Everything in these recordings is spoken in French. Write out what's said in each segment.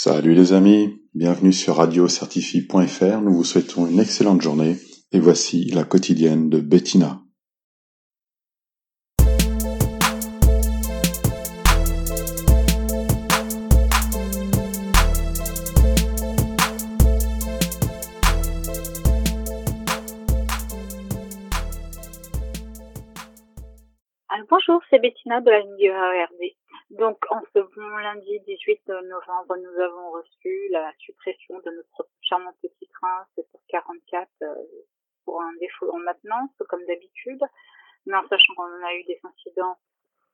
Salut les amis, bienvenue sur radiocertifie.fr. Nous vous souhaitons une excellente journée et voici la quotidienne de Bettina. Bonjour, c'est Bettina de la ARD. Donc, en ce bon lundi 18 novembre, nous avons reçu la suppression de notre charmant petit train 7h44 euh, pour un défaut en maintenance, comme d'habitude. Mais en sachant qu'on a eu des incidents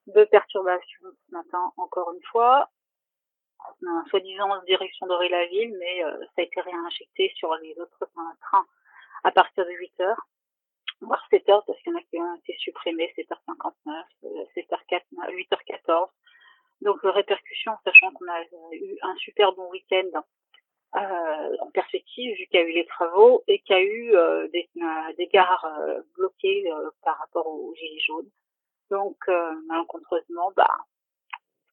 de perturbation ce matin, encore une fois, soi-disant en direction la ville mais euh, ça a été réinjecté sur les autres trains à partir de 8 h voire 7 h parce qu'il y en a qui ont été supprimés, 7h59, 7h4, 8h14. Donc répercussion, sachant qu'on a eu un super bon week-end euh, en perspective, vu qu'il y a eu les travaux et qu'il y a eu euh, des, euh, des, gares euh, bloquées par rapport aux gilets jaunes. Donc malencontreusement, bah,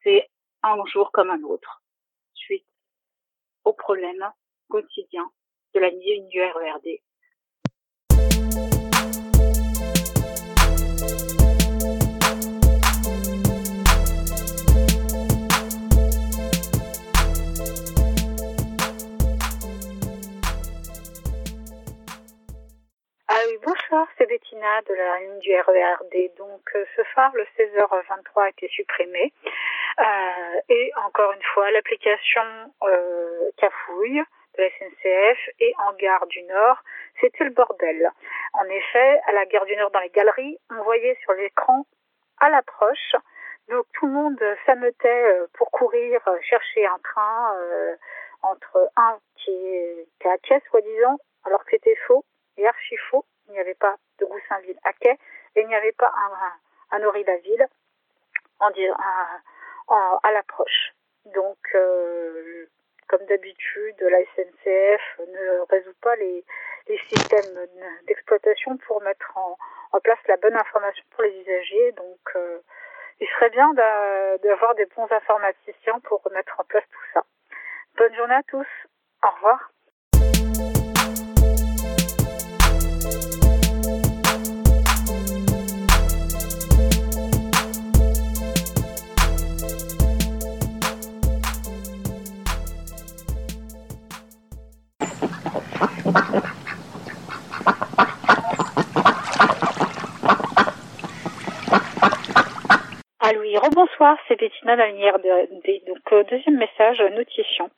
c'est un jour comme un autre, suite aux problèmes quotidiens de la ligne du RERD. C'est Bettina de la ligne du RERD. Donc euh, ce phare, le 16h23, a été supprimé. Euh, et encore une fois, l'application euh, Cafouille de la SNCF et en gare du Nord, c'était le bordel. En effet, à la gare du Nord, dans les galeries, on voyait sur l'écran à l'approche, donc tout le monde s'ameutait euh, pour courir chercher un train entre un qui est, à quai, soi-disant, alors que c'était faux et archi faux il n'y avait pas de Goussainville à quai et il n'y avait pas un, un en, en, à l'approche. Donc, euh, comme d'habitude, la SNCF ne résout pas les, systèmes d'exploitation pour mettre en, en, place la bonne information pour les usagers. Donc, euh, il serait bien d'avoir des bons informaticiens pour mettre en place tout ça. Bonne journée à tous. Au revoir. Oui, rebonsoir, c'est Bettina la de Donc euh, deuxième message, notifiant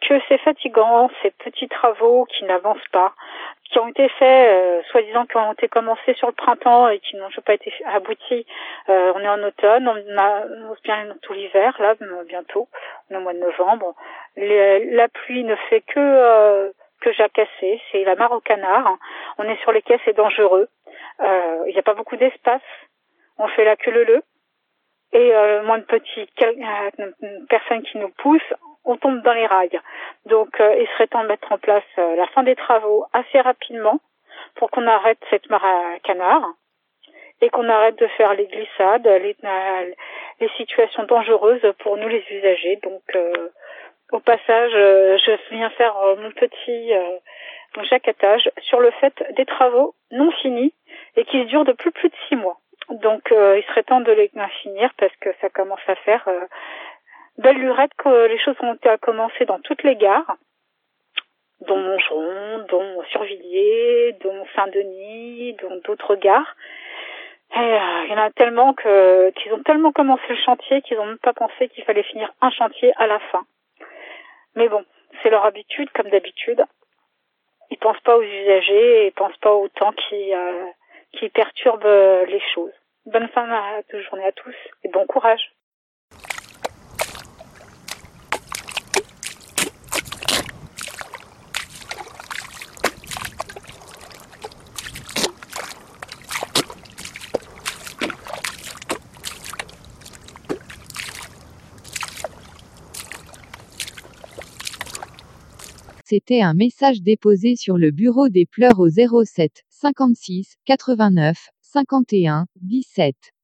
que c'est fatigant, ces petits travaux qui n'avancent pas, qui ont été faits, euh, soi-disant qui ont été commencés sur le printemps et qui n'ont pas été aboutis. Euh, on est en automne, on a bien tout l'hiver, là, bientôt, on est au mois de novembre. la pluie ne fait que que jacasser, c'est la mare au canard. On est sur les quais, c'est dangereux. Il n'y a pas beaucoup d'espace. On fait la queue le le et euh, moins de petits euh, personnes qui nous poussent, on tombe dans les rails. Donc euh, il serait temps de mettre en place euh, la fin des travaux assez rapidement pour qu'on arrête cette mare canard et qu'on arrête de faire les glissades, les, les situations dangereuses pour nous les usagers. Donc au passage, je viens faire mon petit jacatage sur le fait des travaux non finis et qui durent depuis plus de six mois. Donc euh, il serait temps de les finir parce que ça commence à faire euh, belle lurette que les choses ont commencer dans toutes les gares, dont Montgeron, dont Survilliers, dont Saint-Denis, dont d'autres gares. Et euh, il y en a tellement que qu'ils ont tellement commencé le chantier qu'ils n'ont même pas pensé qu'il fallait finir un chantier à la fin. Mais bon, c'est leur habitude, comme d'habitude. Ils pensent pas aux usagers, ils pensent pas au temps qui qui perturbe euh, les choses. Bonne fin de journée à tous et bon courage. C'était un message déposé sur le bureau des pleurs au 07 56 89 51 17.